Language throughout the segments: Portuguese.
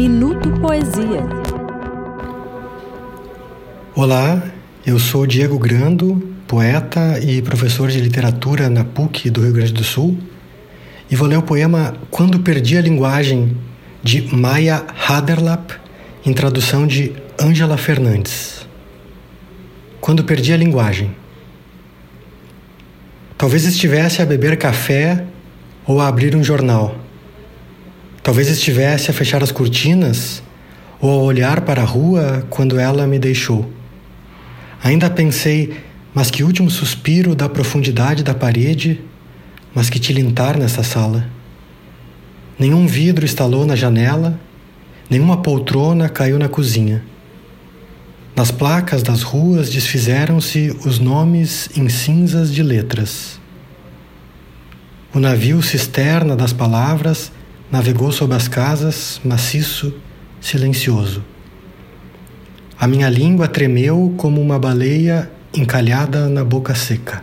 Minuto Poesia. Olá, eu sou Diego Grando, poeta e professor de literatura na PUC do Rio Grande do Sul, e vou ler o poema Quando Perdi a Linguagem, de Maya Haderlap, em tradução de Ângela Fernandes. Quando perdi a linguagem. Talvez estivesse a beber café ou a abrir um jornal. Talvez estivesse a fechar as cortinas ou a olhar para a rua quando ela me deixou. Ainda pensei, mas que último suspiro da profundidade da parede, mas que tilintar nessa sala. Nenhum vidro estalou na janela, nenhuma poltrona caiu na cozinha. Nas placas das ruas desfizeram-se os nomes em cinzas de letras. O navio cisterna das palavras navegou sob as casas, maciço, silencioso. A minha língua tremeu como uma baleia encalhada na boca seca.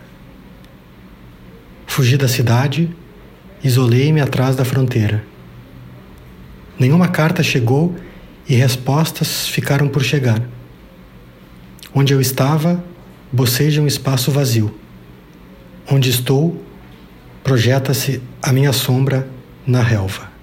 Fugi da cidade, isolei-me atrás da fronteira. Nenhuma carta chegou e respostas ficaram por chegar. Onde eu estava, boceja um espaço vazio. Onde estou, projeta-se a minha sombra na relva.